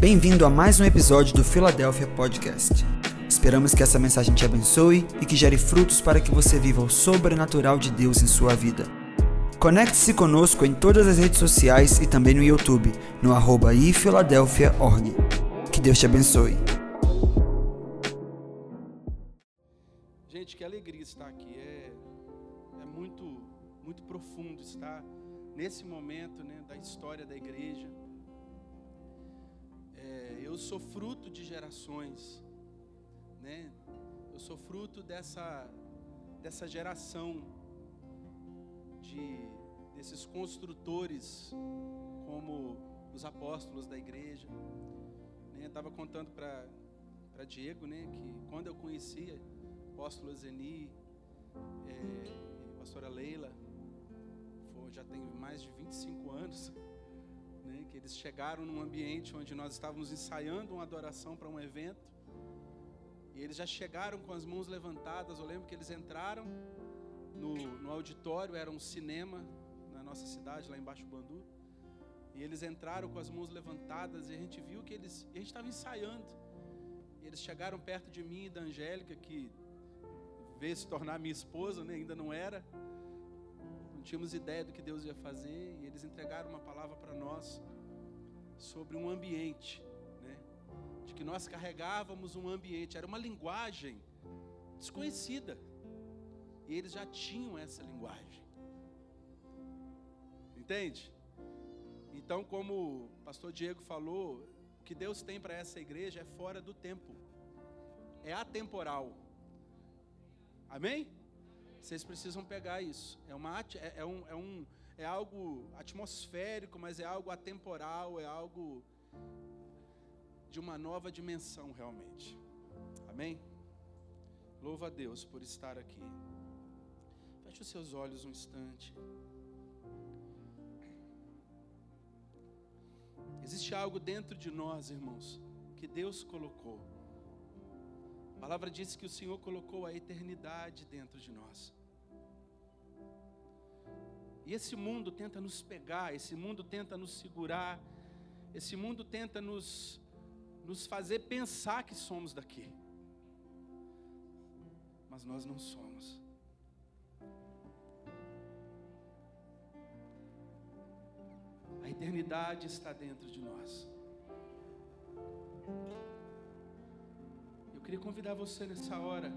Bem-vindo a mais um episódio do Philadelphia Podcast. Esperamos que essa mensagem te abençoe e que gere frutos para que você viva o sobrenatural de Deus em sua vida. Conecte-se conosco em todas as redes sociais e também no YouTube, no arroba ifiladelphia.org. Que Deus te abençoe. Gente, que alegria estar aqui. É, é muito, muito profundo estar nesse momento né, da história da igreja. É, eu sou fruto de gerações, né? Eu sou fruto dessa, dessa geração de desses construtores como os apóstolos da igreja. Né? Estava contando para para Diego, né, que quando eu conhecia apóstolo Zeni, é, pastora Leila, foi, já tem mais de 25 anos, né, que eles chegaram num ambiente onde nós estávamos ensaiando uma adoração para um evento, e eles já chegaram com as mãos levantadas. Eu lembro que eles entraram no, no auditório, era um cinema na nossa cidade, lá embaixo do Bandu. E eles entraram com as mãos levantadas e a gente viu que eles. a gente estava ensaiando. E eles chegaram perto de mim e da Angélica, que veio se tornar minha esposa, né? ainda não era. Tínhamos ideia do que Deus ia fazer. E eles entregaram uma palavra para nós sobre um ambiente. Né? De que nós carregávamos um ambiente. Era uma linguagem desconhecida. E eles já tinham essa linguagem. Entende? Então, como o pastor Diego falou, o que Deus tem para essa igreja é fora do tempo, é atemporal. Amém? Vocês precisam pegar isso. É, uma, é, é, um, é, um, é algo atmosférico, mas é algo atemporal, é algo de uma nova dimensão realmente. Amém? Louva a Deus por estar aqui. Feche os seus olhos um instante. Existe algo dentro de nós, irmãos, que Deus colocou. Palavra diz que o Senhor colocou a eternidade dentro de nós. E esse mundo tenta nos pegar, esse mundo tenta nos segurar, esse mundo tenta nos, nos fazer pensar que somos daqui. Mas nós não somos. A eternidade está dentro de nós. Queria convidar você nessa hora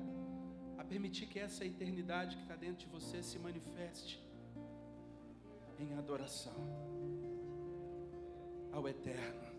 a permitir que essa eternidade que está dentro de você se manifeste em adoração ao Eterno.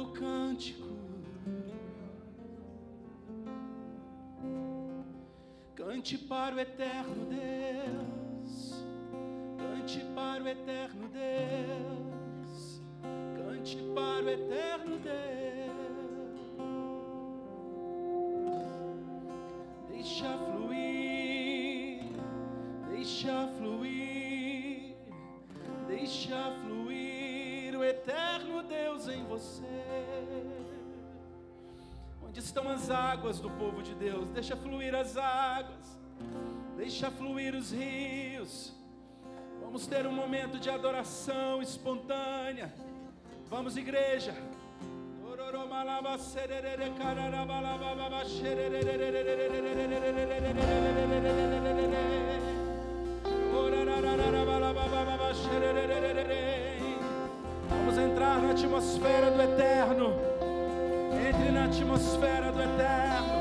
Novo cântico. Cante para o eterno Deus, cante para o eterno Deus, cante para o eterno Deus. Deixa fluir, deixa fluir, deixa fluir o eterno Deus em você. Estão as águas do povo de Deus? Deixa fluir as águas, deixa fluir os rios. Vamos ter um momento de adoração espontânea. Vamos, igreja. Vamos entrar na atmosfera do eterno. Entre na atmosfera do eterno.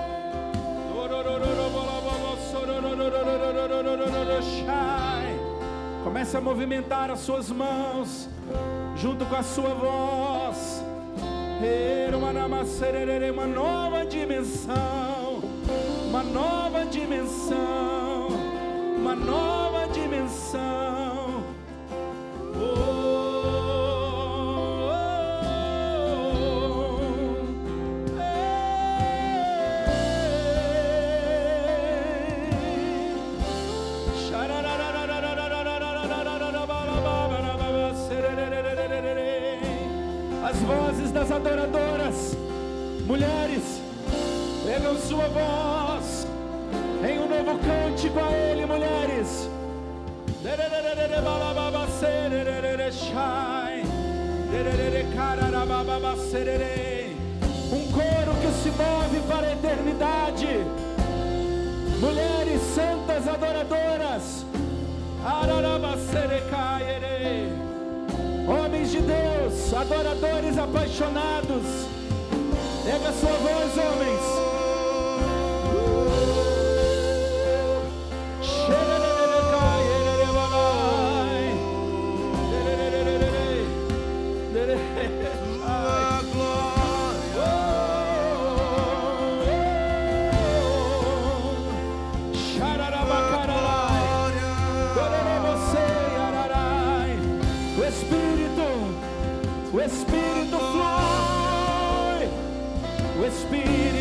Comece a movimentar as suas mãos junto com a sua voz. Uma nova dimensão, uma nova dimensão, uma nova dimensão. Das adoradoras, mulheres, ergam sua voz em um novo cântico a Ele, mulheres. Um coro que se move para a eternidade. Mulheres santas adoradoras. Homens de Deus, adoradores apaixonados. Pega sua voz, homens.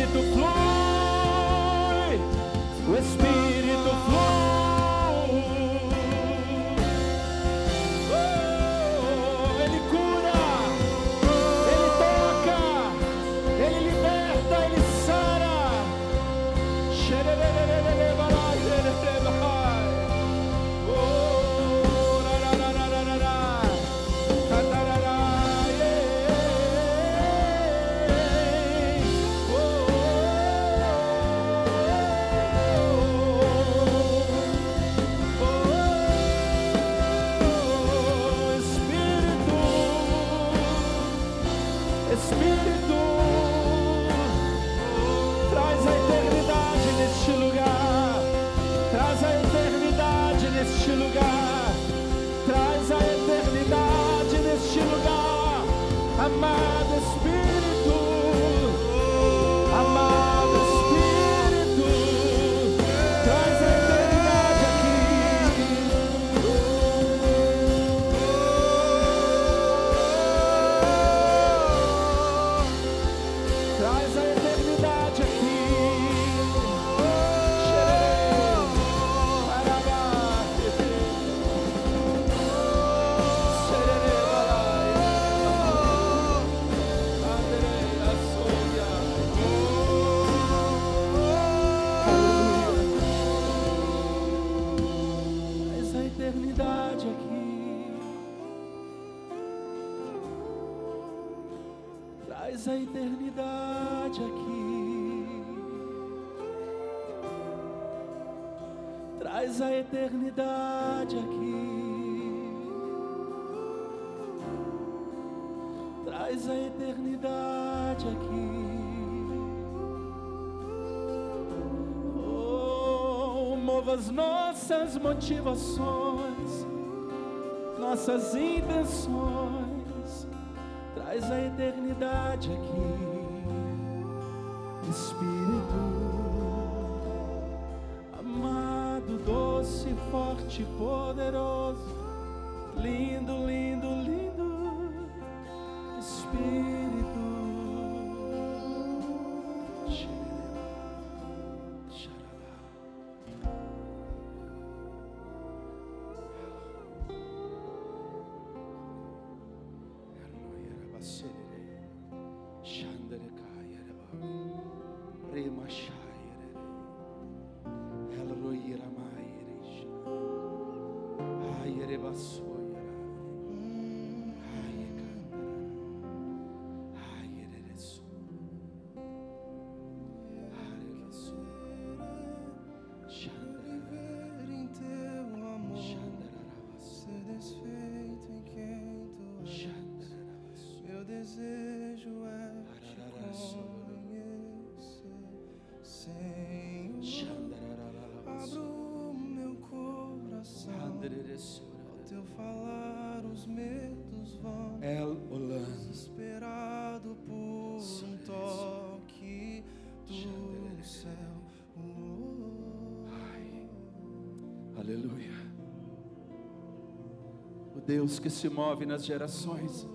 Espírito flui, o Espírito Traz a eternidade aqui. Traz a eternidade aqui. Traz a eternidade aqui. Oh, mova as nossas motivações, nossas intenções. Traz a eternidade aqui. Espírito amado, doce, forte, poderoso, lindo, lindo, lindo, Espírito. Senhor. Abro meu coração Deus que se move nas gerações.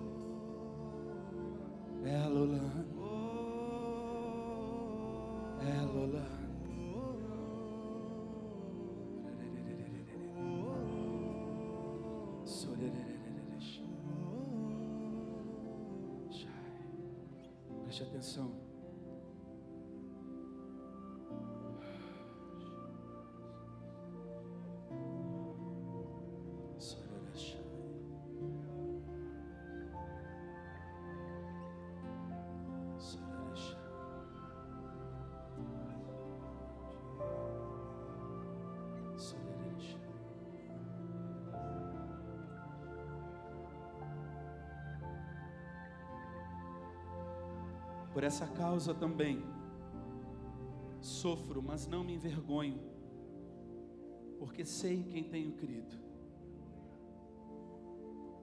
Causa também sofro, mas não me envergonho, porque sei quem tenho crido.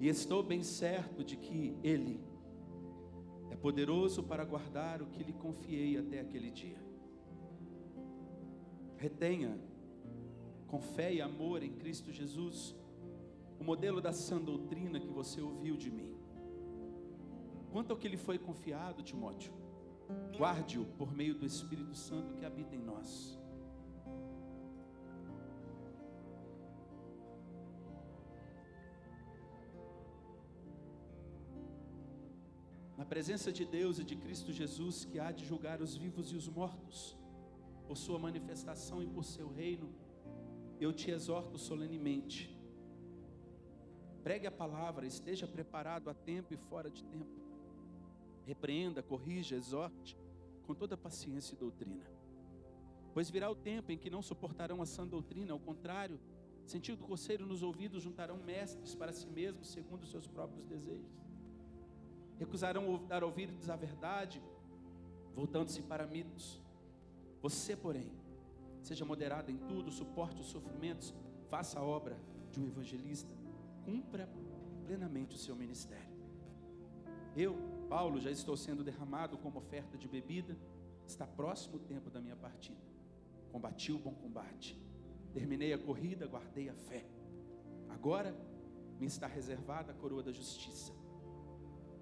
E estou bem certo de que Ele é poderoso para guardar o que lhe confiei até aquele dia. Retenha, com fé e amor em Cristo Jesus, o modelo da sã doutrina que você ouviu de mim. Quanto ao que lhe foi confiado, Timóteo, guarde-o por meio do Espírito Santo que habita em nós. Na presença de Deus e de Cristo Jesus, que há de julgar os vivos e os mortos, por sua manifestação e por seu reino, eu te exorto solenemente. Pregue a palavra, esteja preparado a tempo e fora de tempo. Repreenda, corrija, exorte com toda paciência e doutrina. Pois virá o tempo em que não suportarão a sã doutrina, ao contrário, sentindo coceiro nos ouvidos, juntarão mestres para si mesmos, segundo os seus próprios desejos. Recusarão dar ouvidos à verdade, voltando-se para mitos. Você, porém, seja moderado em tudo, suporte os sofrimentos, faça a obra de um evangelista, cumpra plenamente o seu ministério. Eu, Paulo, já estou sendo derramado como oferta de bebida, está próximo o tempo da minha partida. Combati o bom combate, terminei a corrida, guardei a fé. Agora me está reservada a coroa da justiça,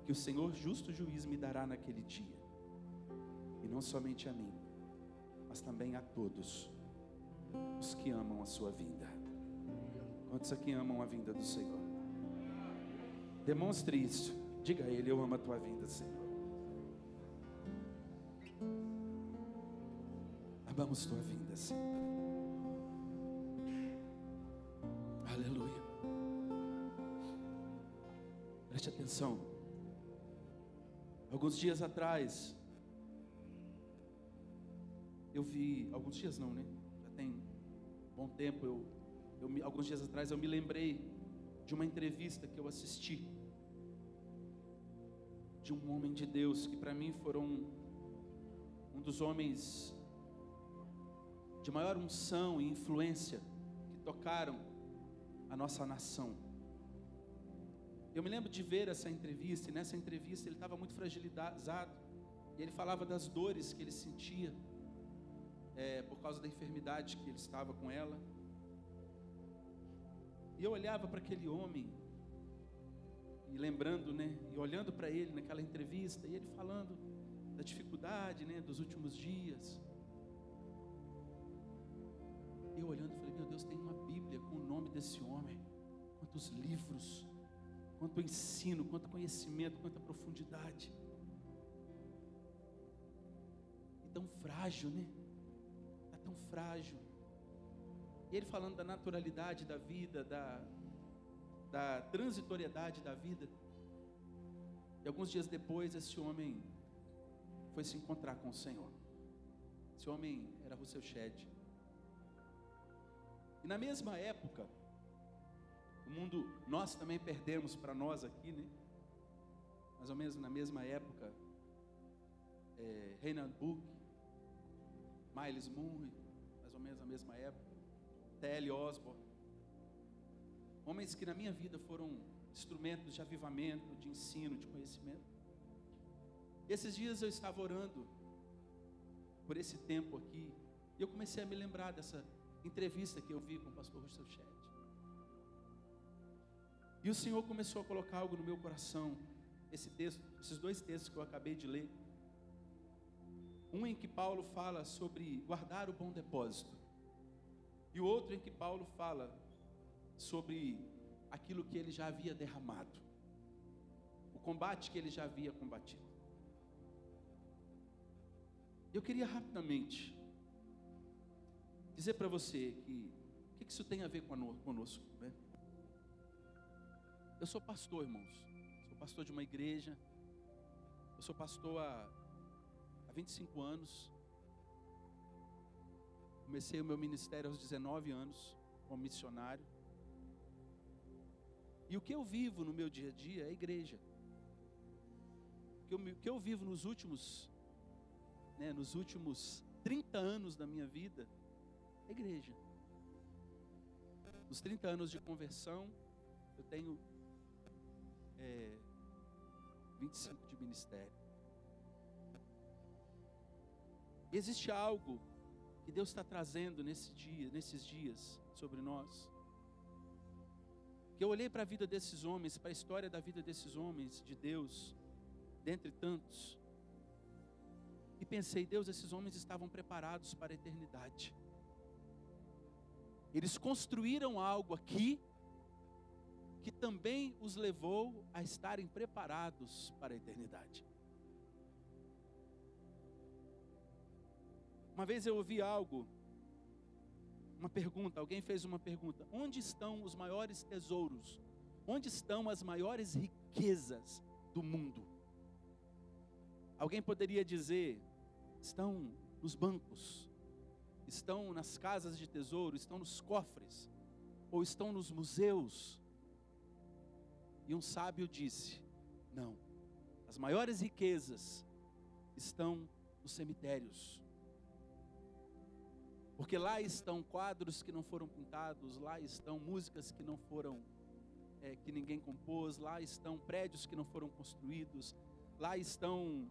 que o Senhor, justo juiz, me dará naquele dia. E não somente a mim, mas também a todos os que amam a sua vinda. Quantos aqui amam a vinda do Senhor? Demonstre isso. Diga a Ele: Eu amo a tua vinda, Senhor. Amamos tua vinda, Senhor. Aleluia. Preste atenção. Alguns dias atrás, eu vi, alguns dias não, né? Já tem bom tempo. Eu, eu, alguns dias atrás eu me lembrei de uma entrevista que eu assisti de um homem de Deus que para mim foram um dos homens de maior unção e influência que tocaram a nossa nação. Eu me lembro de ver essa entrevista, e nessa entrevista ele estava muito fragilizado, e ele falava das dores que ele sentia é, por causa da enfermidade que ele estava com ela. E eu olhava para aquele homem, e lembrando, né, e olhando para ele naquela entrevista, e ele falando da dificuldade, né, dos últimos dias. Eu olhando, falei, meu Deus, tem uma Bíblia com o nome desse homem. Quantos livros, quanto ensino, quanto conhecimento, quanta profundidade. E tão frágil, né? Está tão frágil. E ele falando da naturalidade da vida, da, da transitoriedade da vida. E alguns dias depois, esse homem foi se encontrar com o Senhor. Esse homem era Russell Shedd. E na mesma época, o mundo, nós também perdemos para nós aqui, né? Mais ou menos na mesma época, é, Reinhard Buch, Miles Moore, mais ou menos na mesma época, T.L. Osborne. Homens que na minha vida foram instrumentos de avivamento, de ensino, de conhecimento. Esses dias eu estava orando por esse tempo aqui, e eu comecei a me lembrar dessa, entrevista que eu vi com o pastor Russell Shedd. E o Senhor começou a colocar algo no meu coração. Esse texto, esses dois textos que eu acabei de ler. Um em que Paulo fala sobre guardar o bom depósito. E o outro em que Paulo fala sobre aquilo que ele já havia derramado. O combate que ele já havia combatido. Eu queria rapidamente dizer para você que o que isso tem a ver conosco, né? Eu sou pastor, irmãos. Sou pastor de uma igreja. Eu sou pastor há, há 25 anos. Comecei o meu ministério aos 19 anos, como missionário. E o que eu vivo no meu dia a dia é igreja. O que eu, vivo nos últimos, né, nos últimos 30 anos da minha vida é igreja. Nos 30 anos de conversão, eu tenho é, 25 de ministério. Existe algo que Deus está trazendo nesse dia, nesses dias sobre nós. Eu olhei para a vida desses homens, para a história da vida desses homens de Deus, dentre tantos, e pensei, Deus, esses homens estavam preparados para a eternidade. Eles construíram algo aqui que também os levou a estarem preparados para a eternidade. Uma vez eu ouvi algo, uma pergunta, alguém fez uma pergunta: onde estão os maiores tesouros? Onde estão as maiores riquezas do mundo? Alguém poderia dizer: estão nos bancos, estão nas casas de tesouro, estão nos cofres, ou estão nos museus, e um sábio disse: Não, as maiores riquezas estão nos cemitérios. Porque lá estão quadros que não foram pintados, lá estão músicas que não foram, é, que ninguém compôs, lá estão prédios que não foram construídos, lá estão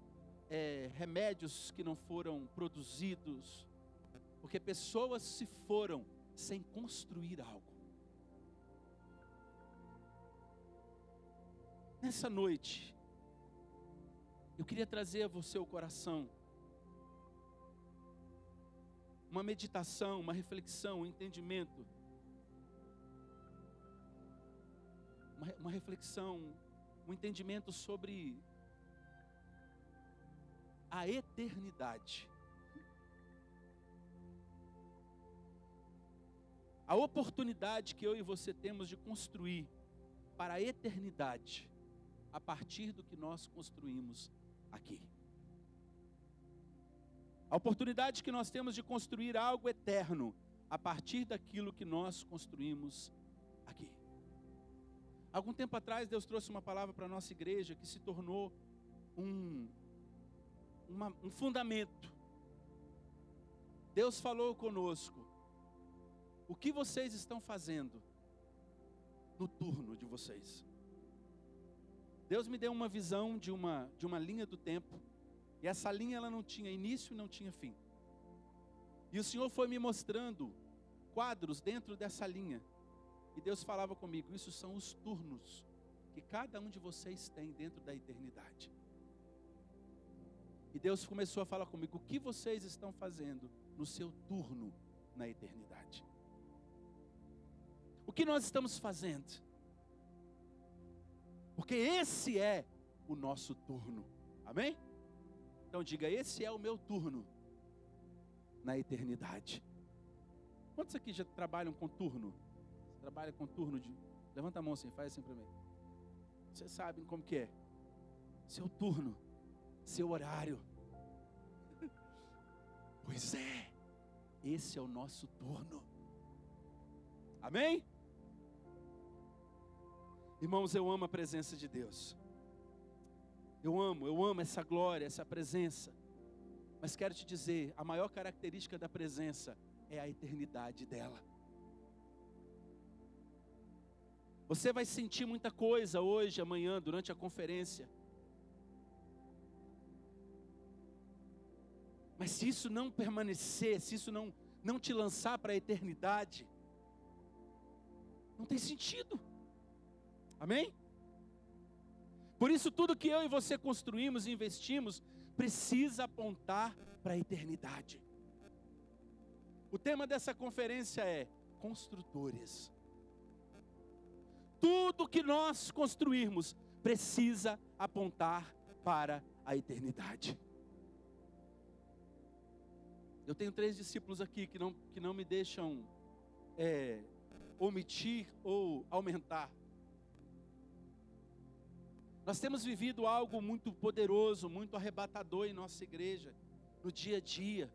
é, remédios que não foram produzidos, porque pessoas se foram sem construir algo. Nessa noite, eu queria trazer a você o coração uma meditação, uma reflexão, um entendimento, uma, uma reflexão, um entendimento sobre a eternidade. A oportunidade que eu e você temos de construir para a eternidade a partir do que nós construímos aqui. A oportunidade que nós temos de construir algo eterno a partir daquilo que nós construímos aqui. Algum tempo atrás, Deus trouxe uma palavra para a nossa igreja que se tornou um, uma, um fundamento. Deus falou conosco: o que vocês estão fazendo no turno de vocês? Deus me deu uma visão de uma, de uma linha do tempo, e essa linha ela não tinha início e não tinha fim. E o Senhor foi me mostrando quadros dentro dessa linha. E Deus falava comigo: Isso são os turnos que cada um de vocês tem dentro da eternidade. E Deus começou a falar comigo: O que vocês estão fazendo no seu turno na eternidade? O que nós estamos fazendo? Porque esse é o nosso turno. Amém? Então diga: esse é o meu turno na eternidade. Quantos aqui já trabalham com turno? Você trabalha com turno de. Levanta a mão assim, faz assim para mim. Vocês sabem como que é? Seu turno, seu horário. Pois é, esse é o nosso turno. Amém? Irmãos, eu amo a presença de Deus. Eu amo, eu amo essa glória, essa presença. Mas quero te dizer, a maior característica da presença é a eternidade dela. Você vai sentir muita coisa hoje, amanhã, durante a conferência. Mas se isso não permanecer, se isso não, não te lançar para a eternidade, não tem sentido. Amém? Por isso, tudo que eu e você construímos e investimos precisa apontar para a eternidade. O tema dessa conferência é construtores. Tudo que nós construirmos precisa apontar para a eternidade. Eu tenho três discípulos aqui que não, que não me deixam é, omitir ou aumentar. Nós temos vivido algo muito poderoso, muito arrebatador em nossa igreja, no dia a dia.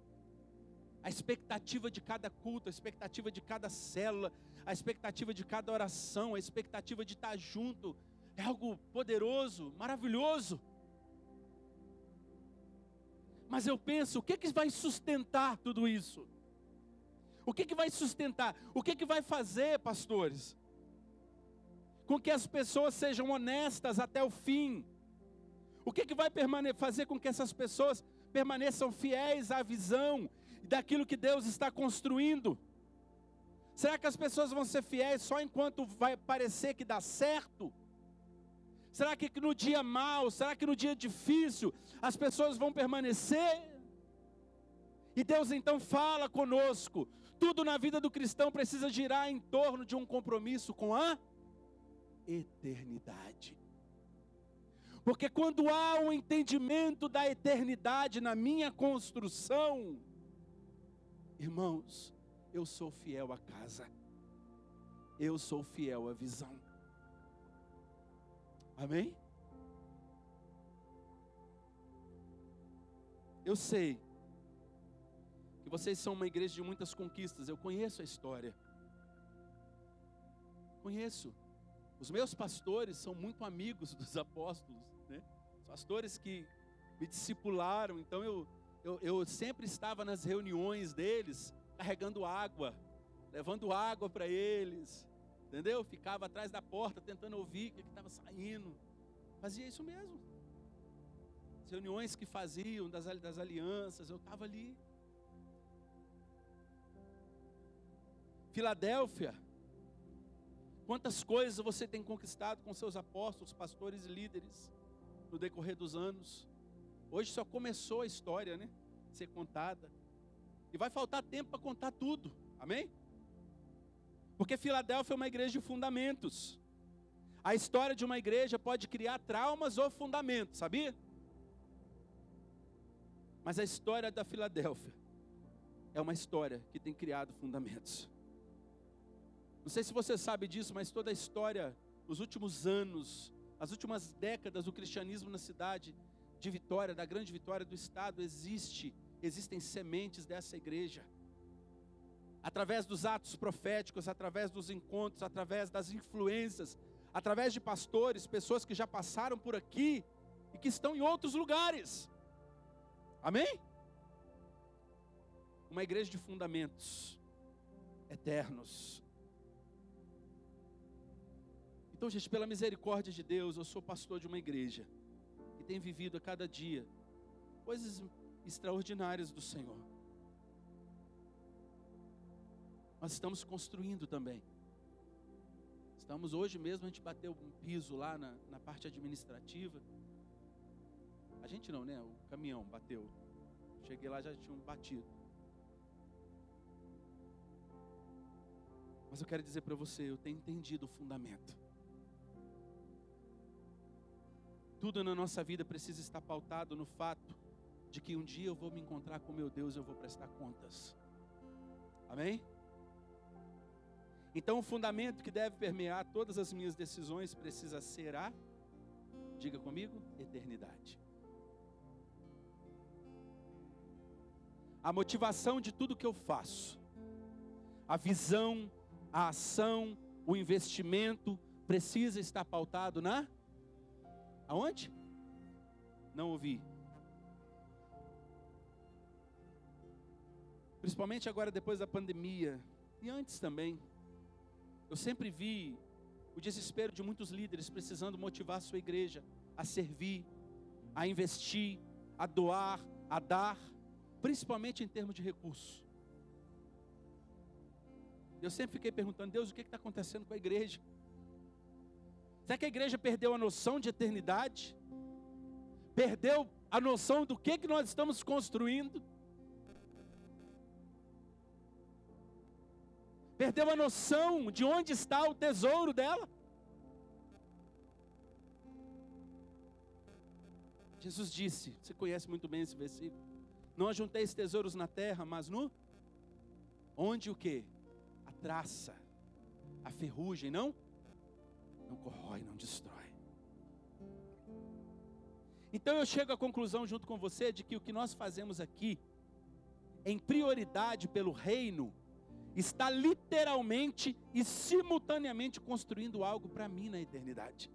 A expectativa de cada culto, a expectativa de cada célula, a expectativa de cada oração, a expectativa de estar junto, é algo poderoso, maravilhoso. Mas eu penso, o que, que vai sustentar tudo isso? O que, que vai sustentar? O que, que vai fazer, pastores? Com que as pessoas sejam honestas até o fim. O que, que vai fazer com que essas pessoas permaneçam fiéis à visão daquilo que Deus está construindo? Será que as pessoas vão ser fiéis só enquanto vai parecer que dá certo? Será que no dia mau, será que no dia difícil, as pessoas vão permanecer? E Deus então fala conosco. Tudo na vida do cristão precisa girar em torno de um compromisso com a eternidade. Porque quando há um entendimento da eternidade na minha construção, irmãos, eu sou fiel à casa, eu sou fiel à visão. Amém? Eu sei que vocês são uma igreja de muitas conquistas, eu conheço a história. Conheço. Os meus pastores são muito amigos dos apóstolos, né? Pastores que me discipularam, então eu, eu, eu sempre estava nas reuniões deles, carregando água, levando água para eles, Entendeu? Ficava atrás da porta tentando ouvir o que estava saindo. Fazia isso mesmo. As reuniões que faziam das, das alianças, eu estava ali. Filadélfia. Quantas coisas você tem conquistado com seus apóstolos, pastores e líderes no decorrer dos anos. Hoje só começou a história, né? Ser contada. E vai faltar tempo para contar tudo. Amém? Porque Filadélfia é uma igreja de fundamentos. A história de uma igreja pode criar traumas ou fundamentos, sabia? Mas a história da Filadélfia é uma história que tem criado fundamentos. Não sei se você sabe disso, mas toda a história, nos últimos anos, as últimas décadas do cristianismo na cidade de Vitória, da grande Vitória do estado, existe, existem sementes dessa igreja através dos atos proféticos, através dos encontros, através das influências, através de pastores, pessoas que já passaram por aqui e que estão em outros lugares. Amém? Uma igreja de fundamentos eternos. Então, gente, pela misericórdia de Deus, eu sou pastor de uma igreja que tem vivido a cada dia coisas extraordinárias do Senhor. Nós estamos construindo também. Estamos hoje mesmo, a gente bateu um piso lá na, na parte administrativa. A gente não, né? O caminhão bateu. Cheguei lá, já tinham batido. Mas eu quero dizer para você, eu tenho entendido o fundamento. Tudo na nossa vida precisa estar pautado no fato de que um dia eu vou me encontrar com meu Deus e eu vou prestar contas. Amém? Então, o fundamento que deve permear todas as minhas decisões precisa ser a, diga comigo, eternidade. A motivação de tudo que eu faço, a visão, a ação, o investimento precisa estar pautado na aonde? Não ouvi. Principalmente agora depois da pandemia e antes também. Eu sempre vi o desespero de muitos líderes precisando motivar a sua igreja a servir, a investir, a doar, a dar, principalmente em termos de recursos. Eu sempre fiquei perguntando, Deus, o que está acontecendo com a igreja? Será que a igreja perdeu a noção de eternidade? Perdeu a noção do que, que nós estamos construindo? Perdeu a noção de onde está o tesouro dela? Jesus disse, você conhece muito bem esse versículo. Não ajunteis tesouros na terra, mas no onde o que? A traça, a ferrugem, não? Não corrói, não destrói. Então eu chego à conclusão junto com você de que o que nós fazemos aqui, em prioridade pelo reino, está literalmente e simultaneamente construindo algo para mim na eternidade.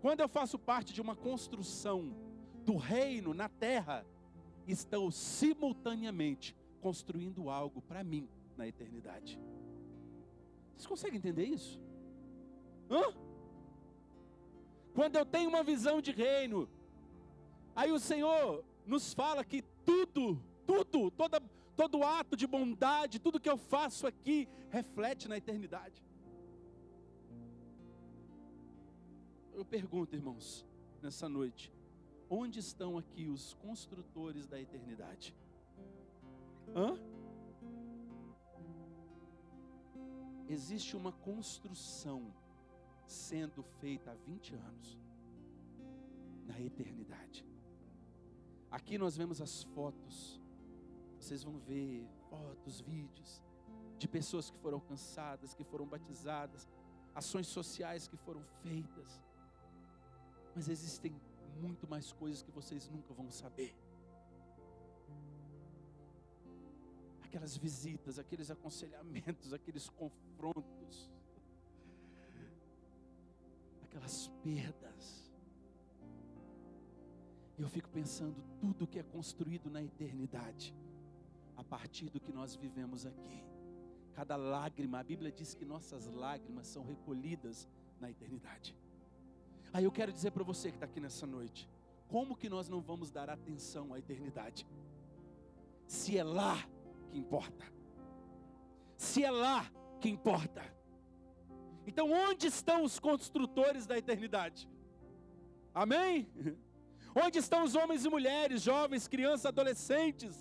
Quando eu faço parte de uma construção do reino na terra, estou simultaneamente construindo algo para mim na eternidade. Vocês conseguem entender isso? Hã? Quando eu tenho uma visão de reino, aí o Senhor nos fala que tudo, tudo, toda, todo ato de bondade, tudo que eu faço aqui reflete na eternidade. Eu pergunto, irmãos, nessa noite, onde estão aqui os construtores da eternidade? Hã? Existe uma construção sendo feita há 20 anos na eternidade. Aqui nós vemos as fotos. Vocês vão ver fotos, vídeos de pessoas que foram alcançadas, que foram batizadas, ações sociais que foram feitas. Mas existem muito mais coisas que vocês nunca vão saber. Aquelas visitas, aqueles aconselhamentos, aqueles confrontos, aquelas perdas. Eu fico pensando tudo que é construído na eternidade, a partir do que nós vivemos aqui. Cada lágrima, a Bíblia diz que nossas lágrimas são recolhidas na eternidade. Aí eu quero dizer para você que está aqui nessa noite, como que nós não vamos dar atenção à eternidade? Se é lá que importa. Se é lá que importa. Então, onde estão os construtores da eternidade? Amém? Onde estão os homens e mulheres, jovens, crianças, adolescentes,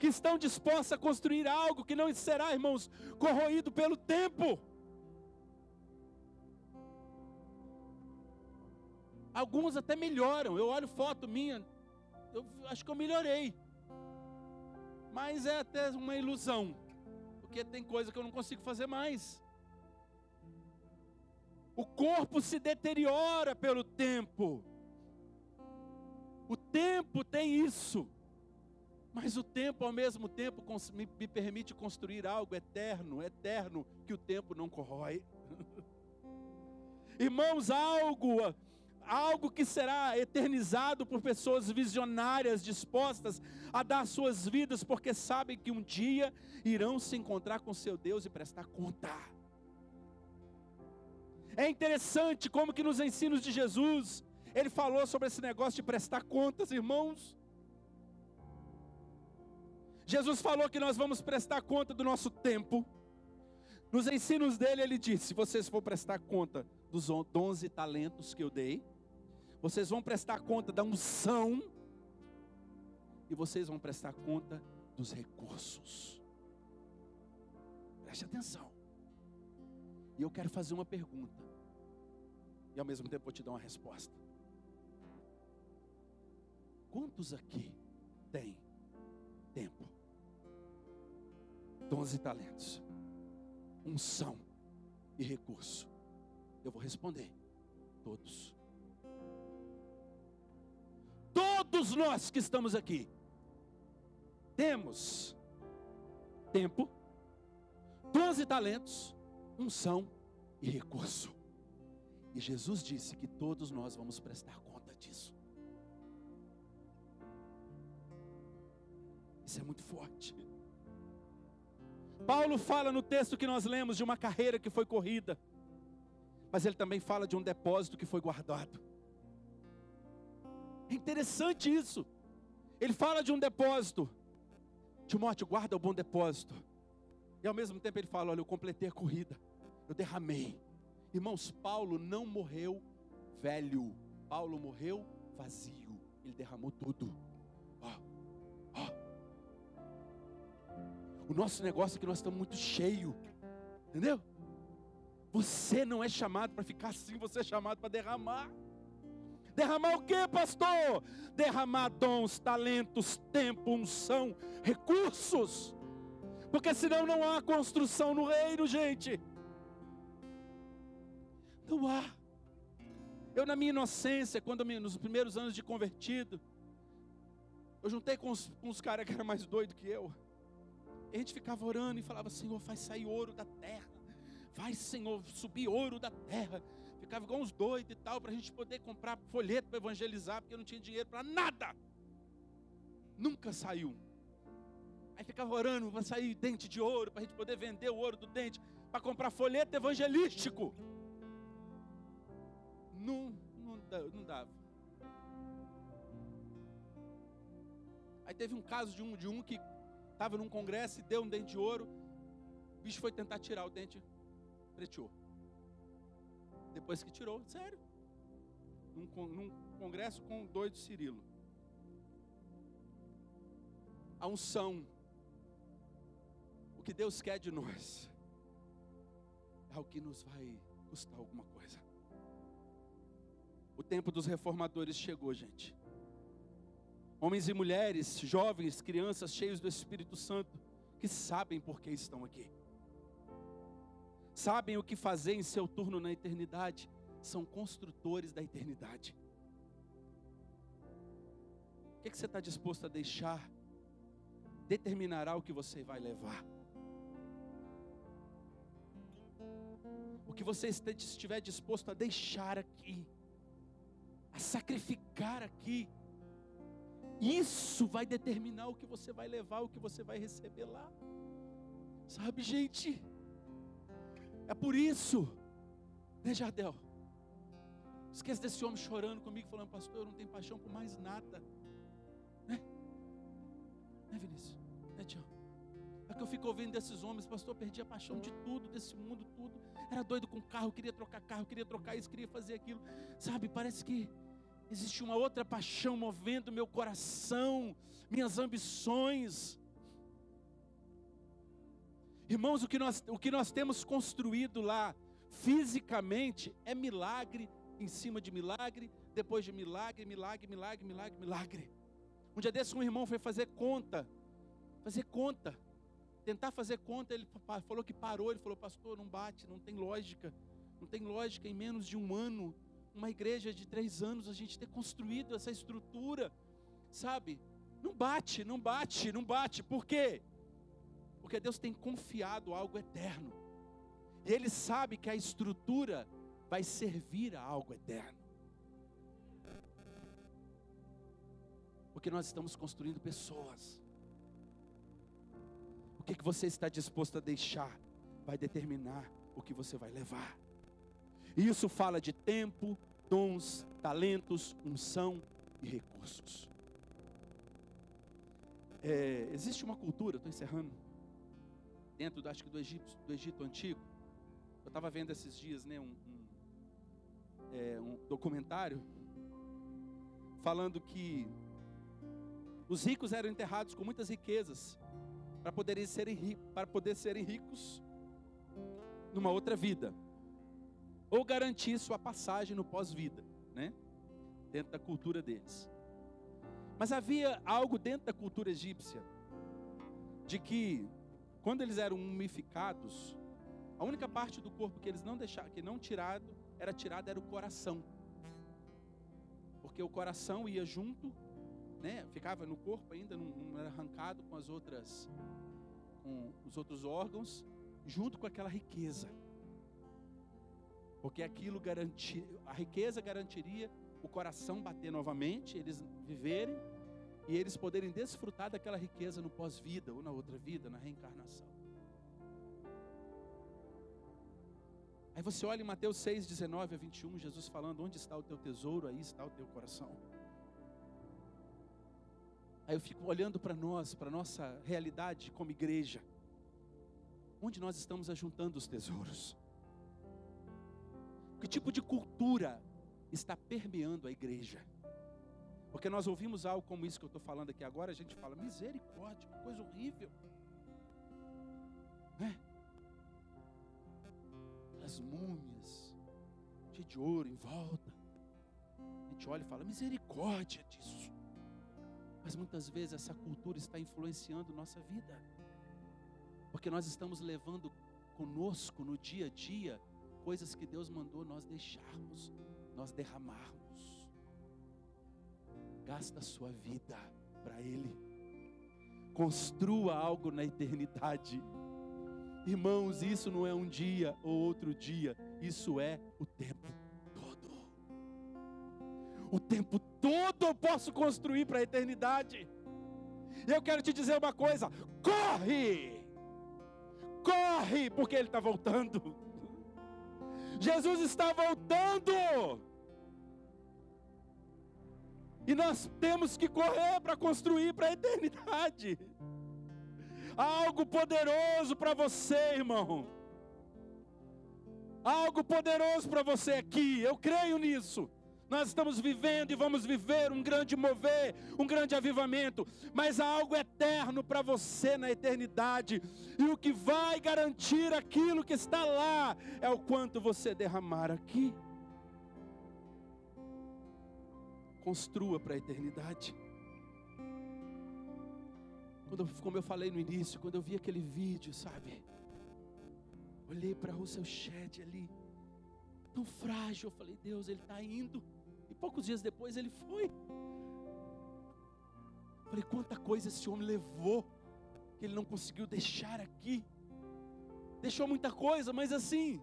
que estão dispostos a construir algo que não será, irmãos, corroído pelo tempo? Alguns até melhoram. Eu olho foto minha, eu acho que eu melhorei. Mas é até uma ilusão, porque tem coisa que eu não consigo fazer mais. O corpo se deteriora pelo tempo. O tempo tem isso. Mas o tempo, ao mesmo tempo, me permite construir algo eterno, eterno, que o tempo não corrói. Irmãos, algo algo que será eternizado por pessoas visionárias dispostas a dar suas vidas porque sabem que um dia irão se encontrar com seu Deus e prestar conta. É interessante como que nos ensinos de Jesus, ele falou sobre esse negócio de prestar contas, irmãos. Jesus falou que nós vamos prestar conta do nosso tempo. Nos ensinos dele, ele disse: se vocês for prestar conta dos 11 talentos que eu dei, vocês vão prestar conta da unção e vocês vão prestar conta dos recursos. Preste atenção. E eu quero fazer uma pergunta. E ao mesmo tempo vou te dar uma resposta. Quantos aqui têm tempo? Doze talentos, unção e recurso. Eu vou responder. Todos. Todos nós que estamos aqui temos tempo, doze talentos, unção e recurso. E Jesus disse que todos nós vamos prestar conta disso. Isso é muito forte. Paulo fala no texto que nós lemos de uma carreira que foi corrida, mas ele também fala de um depósito que foi guardado. É interessante isso. Ele fala de um depósito. Timóteo, guarda o bom depósito. E ao mesmo tempo ele fala: Olha, eu completei a corrida, eu derramei. Irmãos, Paulo não morreu velho, Paulo morreu vazio, ele derramou tudo. Ó, ó. O nosso negócio é que nós estamos muito cheio, entendeu? Você não é chamado para ficar assim, você é chamado para derramar. Derramar o que, pastor? Derramar dons, talentos, tempo, unção, recursos. Porque senão não há construção no reino, gente. Não há. Eu, na minha inocência, quando nos primeiros anos de convertido, eu juntei com os, com os caras que eram mais doidos que eu. E a gente ficava orando e falava: Senhor, faz sair ouro da terra. Faz, Senhor, subir ouro da terra. Ficava igual uns doidos e tal, para a gente poder comprar folheto para evangelizar, porque eu não tinha dinheiro para nada. Nunca saiu. Aí ficava orando para sair dente de ouro, para a gente poder vender o ouro do dente, para comprar folheto evangelístico. Não, não, dava. Aí teve um caso de um, de um que estava num congresso e deu um dente de ouro. O bicho foi tentar tirar o dente, preteou. Depois que tirou, sério. Num, num congresso com o doido Cirilo. A unção. O que Deus quer de nós é o que nos vai custar alguma coisa. O tempo dos reformadores chegou, gente. Homens e mulheres, jovens, crianças cheios do Espírito Santo, que sabem por que estão aqui. Sabem o que fazer em seu turno na eternidade, são construtores da eternidade. O que, que você está disposto a deixar? Determinará o que você vai levar. O que você estiver disposto a deixar aqui a sacrificar aqui. Isso vai determinar o que você vai levar, o que você vai receber lá. Sabe, gente? É por isso, né, Jardel? Esqueça desse homem chorando comigo, falando, pastor, eu não tenho paixão por mais nada. Né? Né, Vinícius? Né, Tião? É que eu fico ouvindo desses homens, pastor, perdi a paixão de tudo, desse mundo, tudo. Era doido com carro, queria trocar carro, queria trocar isso, queria fazer aquilo. Sabe, parece que existe uma outra paixão movendo meu coração, minhas ambições. Irmãos, o que nós, o que nós temos construído lá, fisicamente, é milagre em cima de milagre, depois de milagre, milagre, milagre, milagre, milagre. Um dia desse, um irmão foi fazer conta, fazer conta, tentar fazer conta, ele falou que parou, ele falou, pastor, não bate, não tem lógica, não tem lógica em menos de um ano uma igreja de três anos, a gente ter construído essa estrutura, sabe? Não bate, não bate, não bate. Por quê? Porque Deus tem confiado algo eterno. E Ele sabe que a estrutura vai servir a algo eterno. Porque nós estamos construindo pessoas. O que, que você está disposto a deixar vai determinar o que você vai levar. Isso fala de tempo, dons, talentos, unção e recursos. É, existe uma cultura, estou encerrando, dentro do, acho que do Egito, do Egito Antigo. Eu estava vendo esses dias né, um, um, é, um documentário falando que os ricos eram enterrados com muitas riquezas para poderem serem para poder serem ricos numa outra vida ou garantir sua passagem no pós-vida, né? Dentro da cultura deles. Mas havia algo dentro da cultura egípcia de que quando eles eram mumificados, a única parte do corpo que eles não deixaram, que não tirado, era tirado era o coração. Porque o coração ia junto, né? Ficava no corpo ainda, não, não era arrancado com as outras com os outros órgãos, junto com aquela riqueza. Porque aquilo garantia, a riqueza garantiria o coração bater novamente, eles viverem e eles poderem desfrutar daquela riqueza no pós-vida ou na outra vida, na reencarnação. Aí você olha em Mateus 6, 19 a 21, Jesus falando: Onde está o teu tesouro? Aí está o teu coração. Aí eu fico olhando para nós, para nossa realidade como igreja. onde nós estamos ajuntando os tesouros? Que tipo de cultura está permeando a igreja? Porque nós ouvimos algo como isso que eu estou falando aqui agora, a gente fala, misericórdia, que coisa horrível. Né? As múmias, cheio de ouro em volta. A gente olha e fala, misericórdia disso. Mas muitas vezes essa cultura está influenciando nossa vida. Porque nós estamos levando conosco no dia a dia coisas que Deus mandou nós deixarmos, nós derramarmos. Gasta a sua vida para Ele. Construa algo na eternidade. Irmãos, isso não é um dia ou outro dia, isso é o tempo. O tempo todo eu posso construir para a eternidade. E eu quero te dizer uma coisa: corre! Corre, porque Ele está voltando. Jesus está voltando. E nós temos que correr para construir para a eternidade. Algo poderoso para você, irmão. Algo poderoso para você aqui. Eu creio nisso. Nós estamos vivendo e vamos viver um grande mover, um grande avivamento, mas há algo eterno para você na eternidade, e o que vai garantir aquilo que está lá é o quanto você derramar aqui. Construa para a eternidade. Quando, como eu falei no início, quando eu vi aquele vídeo, sabe? Olhei para Russell Shedd ali, tão frágil. Eu falei, Deus, ele está indo. Poucos dias depois ele foi. Falei, quanta coisa esse homem levou, que ele não conseguiu deixar aqui. Deixou muita coisa, mas assim.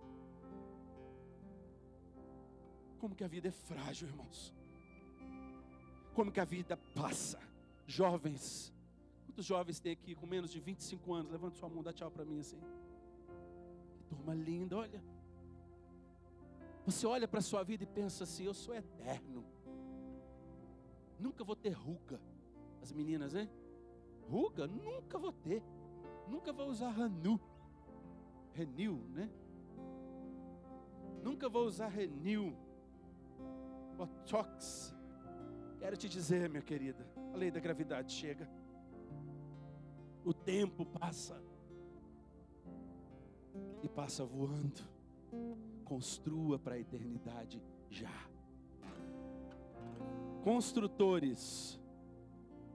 Como que a vida é frágil, irmãos. Como que a vida passa. Jovens. Quantos jovens tem aqui com menos de 25 anos? Levanta sua mão, dá tchau para mim assim. Que turma linda, olha. Você olha para a sua vida e pensa assim: eu sou eterno. Nunca vou ter ruga. As meninas, hein? Ruga? Nunca vou ter. Nunca vou usar Ranu. Renil, né? Nunca vou usar Renil. Botox. Quero te dizer, minha querida, a lei da gravidade chega. O tempo passa. E passa voando construa para a eternidade já. Construtores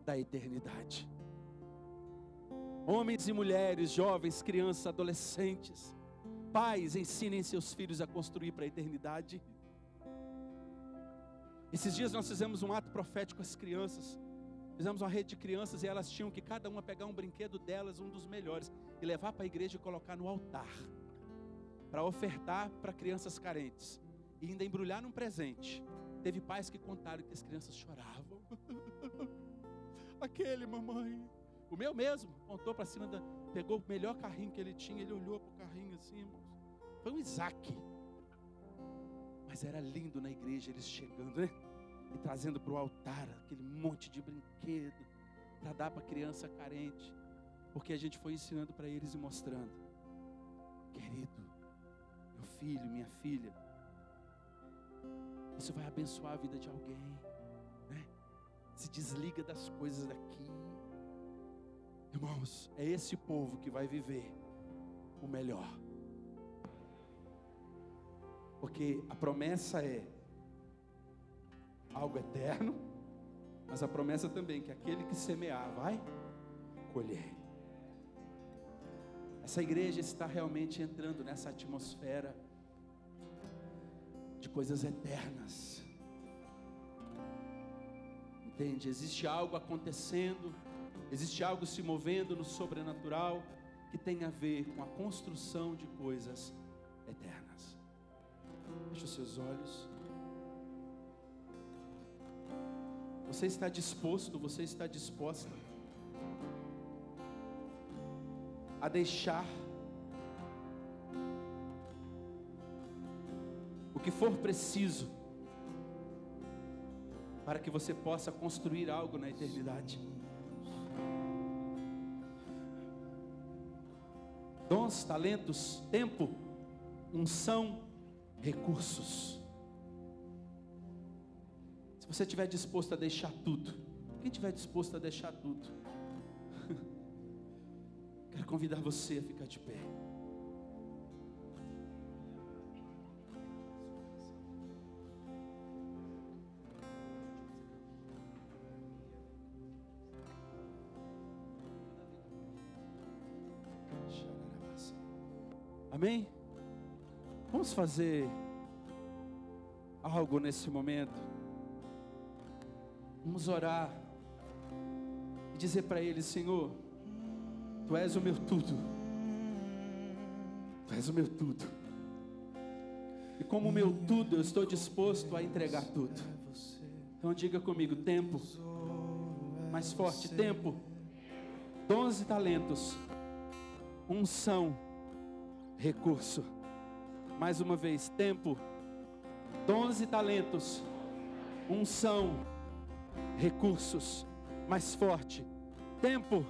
da eternidade. Homens e mulheres, jovens, crianças, adolescentes, pais, ensinem seus filhos a construir para a eternidade. Esses dias nós fizemos um ato profético com as crianças. Fizemos uma rede de crianças e elas tinham que cada uma pegar um brinquedo delas, um dos melhores, e levar para a igreja e colocar no altar para ofertar para crianças carentes e ainda embrulhar num presente. Teve pais que contaram que as crianças choravam. Aquele, mamãe. O meu mesmo contou para cima, da, pegou o melhor carrinho que ele tinha, ele olhou para o carrinho assim, irmãos. Foi um Isaac. Mas era lindo na igreja eles chegando, né? E trazendo para o altar aquele monte de brinquedo para dar para criança carente. Porque a gente foi ensinando para eles e mostrando. Querido, filho, minha filha. Isso vai abençoar a vida de alguém. Né? Se desliga das coisas daqui. Irmãos, é esse povo que vai viver o melhor. Porque a promessa é algo eterno, mas a promessa também que aquele que semear vai colher. Essa igreja está realmente entrando nessa atmosfera de coisas eternas. Entende? Existe algo acontecendo, existe algo se movendo no sobrenatural que tem a ver com a construção de coisas eternas. Feche os seus olhos. Você está disposto, você está disposta a deixar o que for preciso para que você possa construir algo na eternidade. dons, talentos, tempo, unção, recursos. Se você estiver disposto a deixar tudo, quem estiver disposto a deixar tudo, quero convidar você a ficar de pé. Amém? Vamos fazer algo nesse momento. Vamos orar e dizer para Ele: Senhor, Tu és o meu tudo, Tu és o meu tudo, e como o meu tudo, eu estou disposto a entregar tudo. Então diga comigo: tempo, mais forte, tempo, dons e talentos, unção, recurso. Mais uma vez, tempo, dons e talentos, unção, recursos. Mais forte, tempo,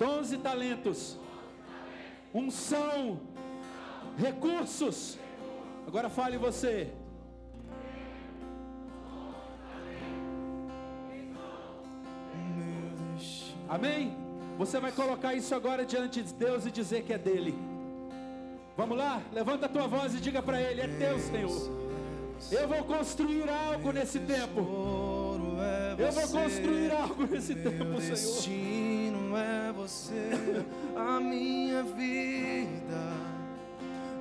dons e talentos, unção, recursos. Agora fale você. Amém? Você vai colocar isso agora diante de Deus e dizer que é dele. Vamos lá? Levanta a tua voz e diga para ele: é teu, Senhor. Eu vou construir algo nesse tempo. É Eu vou construir algo nesse tempo, Senhor. É você, a minha vida,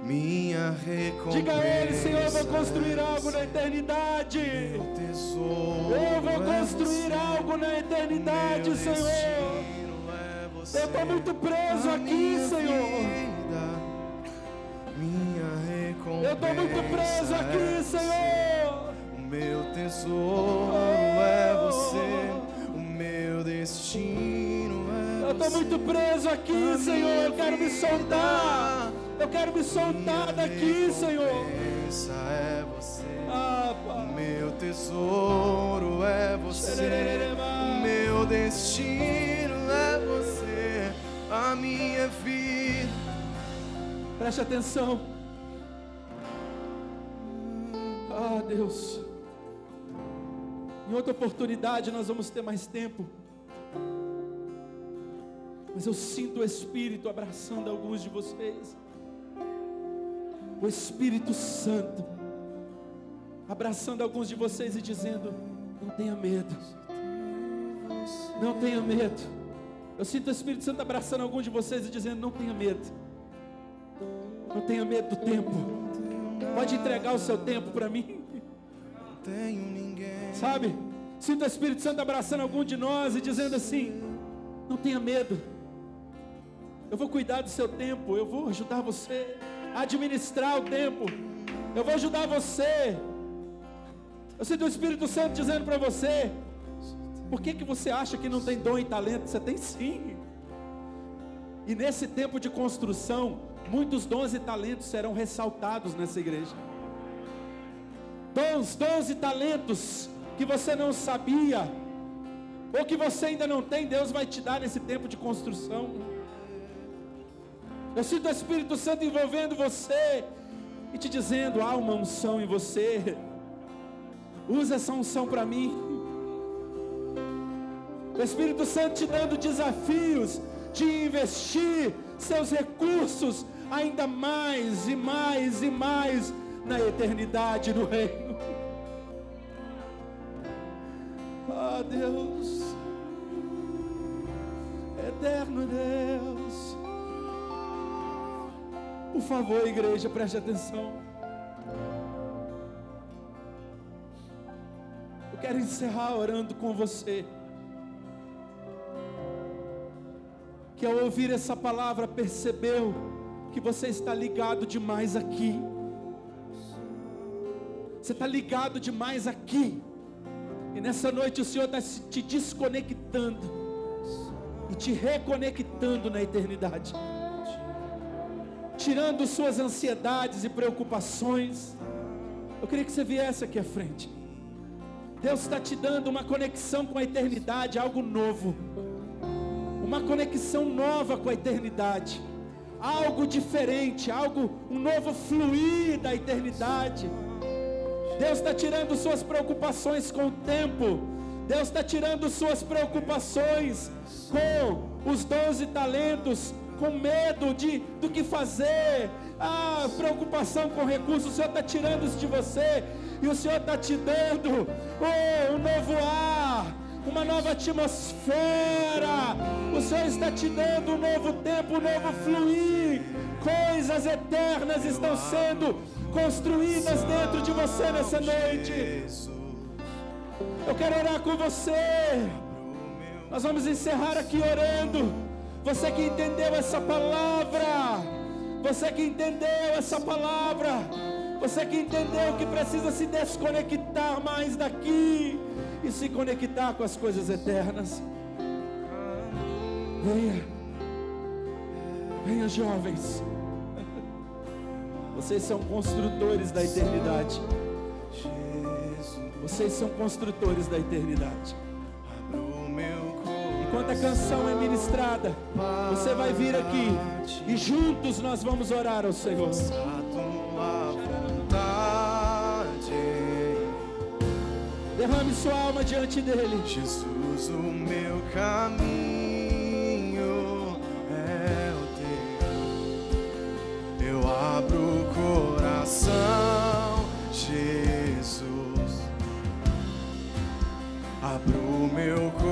minha recompensa. Diga a ele, Senhor, eu vou construir algo na eternidade. Meu tesouro Eu vou é construir você, algo na eternidade, Senhor. é Eu estou muito preso a aqui, Senhor. vida, minha recompensa. Eu estou muito preso é aqui. Senhor. O meu tesouro é você, o meu destino é estou muito preso aqui, Senhor. Eu quero me soltar. Eu quero me soltar daqui, Senhor. é você. Ah, O meu tesouro é você, o meu destino é você, a minha vida. Preste atenção. Ah, Deus. Em outra oportunidade nós vamos ter mais tempo. Mas eu sinto o Espírito abraçando alguns de vocês. O Espírito Santo abraçando alguns de vocês e dizendo: Não tenha medo. Não tenha medo. Eu sinto o Espírito Santo abraçando alguns de vocês e dizendo: Não tenha medo. Não tenha medo do tempo. Pode entregar o seu tempo para mim. Tenho ninguém. Sabe? Sinto o Espírito Santo abraçando algum de nós e dizendo assim: Não tenha medo. Eu vou cuidar do seu tempo. Eu vou ajudar você a administrar o tempo. Eu vou ajudar você. Eu sinto o Espírito Santo dizendo para você: Por que, que você acha que não tem dom e talento? Você tem sim. E nesse tempo de construção, muitos dons e talentos serão ressaltados nessa igreja. Dons, dons e talentos que você não sabia, ou que você ainda não tem, Deus vai te dar nesse tempo de construção. Eu sinto o Espírito Santo envolvendo você e te dizendo: há uma unção em você. Usa essa unção para mim. O Espírito Santo te dando desafios de investir seus recursos ainda mais e mais e mais na eternidade no reino. Ah, Deus, eterno Deus. Por favor, igreja, preste atenção. Eu quero encerrar orando com você. Que ao ouvir essa palavra percebeu que você está ligado demais aqui. Você está ligado demais aqui. E nessa noite o Senhor está te desconectando e te reconectando na eternidade, tirando suas ansiedades e preocupações. Eu queria que você viesse aqui à frente. Deus está te dando uma conexão com a eternidade, algo novo, uma conexão nova com a eternidade. algo diferente, algo, um novo fluir da eternidade. Deus está tirando suas preocupações com o tempo. Deus está tirando suas preocupações com os dons e talentos, com medo de do que fazer, ah, preocupação com recursos. O Senhor está tirando isso de você e o Senhor está te dando oh, um novo ar, uma nova atmosfera. O Senhor está te dando um novo tempo, um novo fluir. Coisas eternas estão sendo construídas dentro de você nessa noite. Eu quero orar com você. Nós vamos encerrar aqui orando. Você que entendeu essa palavra, você que entendeu essa palavra, você que entendeu que precisa se desconectar mais daqui e se conectar com as coisas eternas. Venha, venha, jovens. Vocês são construtores da eternidade. Vocês são construtores da eternidade. Enquanto a canção é ministrada, você vai vir aqui e juntos nós vamos orar ao Senhor. Derrame sua alma diante dele. Jesus, o meu caminho é o teu. Eu abro o coração, Jesus. Abro o meu coração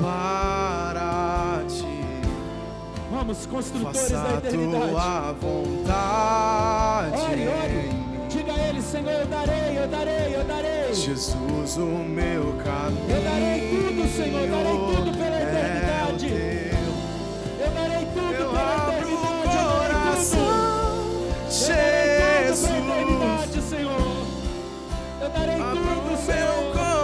para ti. Vamos, construtores Faça da eternidade. Tua vontade. Ore, ore. Diga a Ele, Senhor, eu darei, eu darei, eu darei. Jesus, o meu caminho. Eu darei tudo, Senhor, eu darei tudo pela é eternidade. É eu darei tudo eu pela eternidade. O coração, eu darei tudo. Jesus. Eu darei tudo Senhor. Eu darei tudo, Senhor.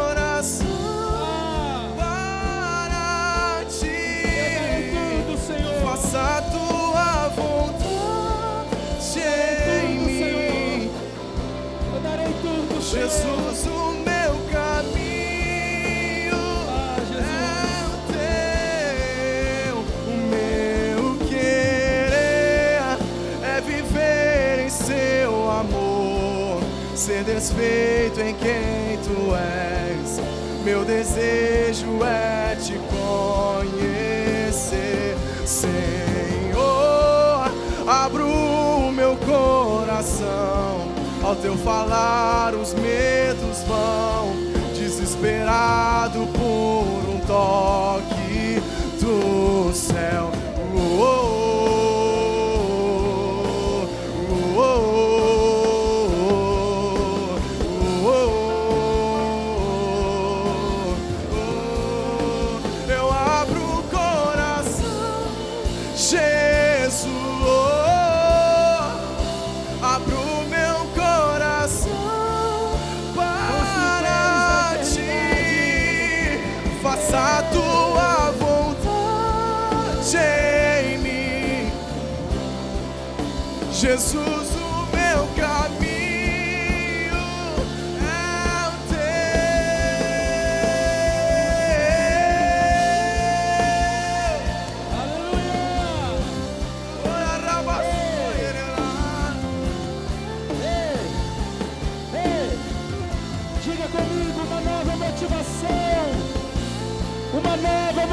Jesus, o meu caminho Ah, é o teu. O meu querer é viver em seu amor, ser desfeito em quem tu és. Meu desejo é te conhecer, Senhor. Abro o meu coração. Ao teu falar, os medos vão. Desesperado por um toque do céu.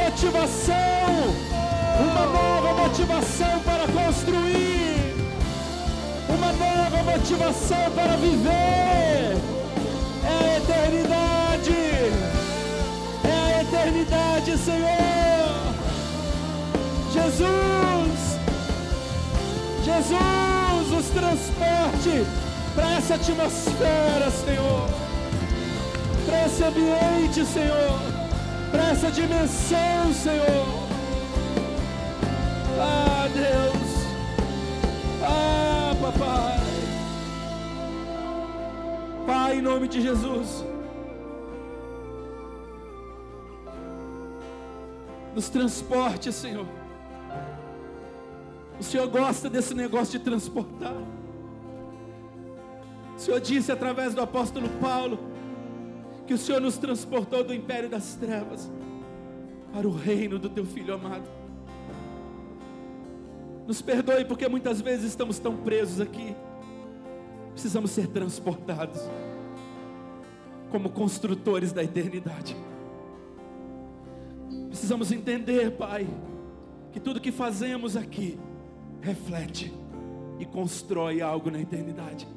Motivação, uma nova motivação para construir, uma nova motivação para viver. É a eternidade, é a eternidade, Senhor. Jesus. Jesus, os transporte para essa atmosfera, Senhor, para esse ambiente, Senhor, para essa dimensão, Senhor. Ah, Deus, ah, papai, Pai, em nome de Jesus, nos transporte, Senhor. O Senhor gosta desse negócio de transportar. O Senhor disse através do apóstolo Paulo que o Senhor nos transportou do império das trevas para o reino do teu filho amado. Nos perdoe porque muitas vezes estamos tão presos aqui. Precisamos ser transportados como construtores da eternidade. Precisamos entender, Pai, que tudo que fazemos aqui reflete e constrói algo na eternidade.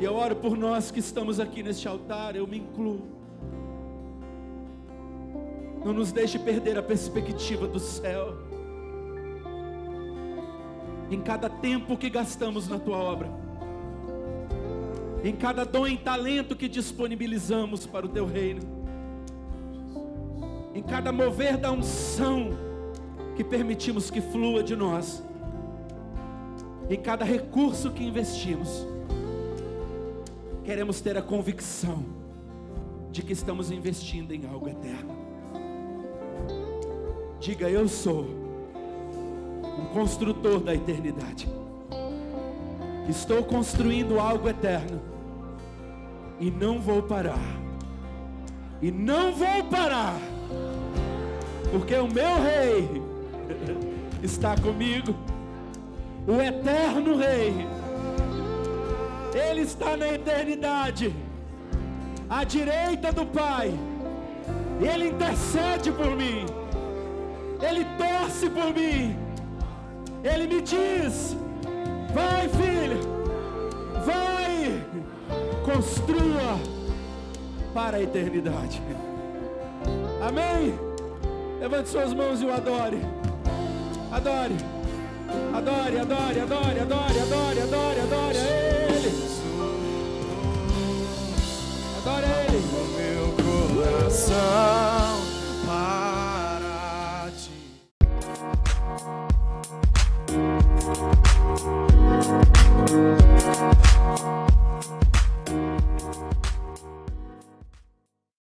E eu oro por nós que estamos aqui neste altar, eu me incluo. Não nos deixe perder a perspectiva do céu. Em cada tempo que gastamos na tua obra, em cada dom e talento que disponibilizamos para o teu reino, em cada mover da unção que permitimos que flua de nós, em cada recurso que investimos, queremos ter a convicção de que estamos investindo em algo eterno. Diga, eu sou um construtor da eternidade. Estou construindo algo eterno e não vou parar. E não vou parar, porque o meu rei está comigo, o eterno rei. Ele está na eternidade, à direita do Pai. Ele intercede por mim. Ele torce por mim. Ele me diz: Vai, filho, vai, construa para a eternidade. Amém? Levante suas mãos e o adore. Adore. Adore, adore, adore, adore, adore, adore, adore a Ele. Adore a Ele. meu coração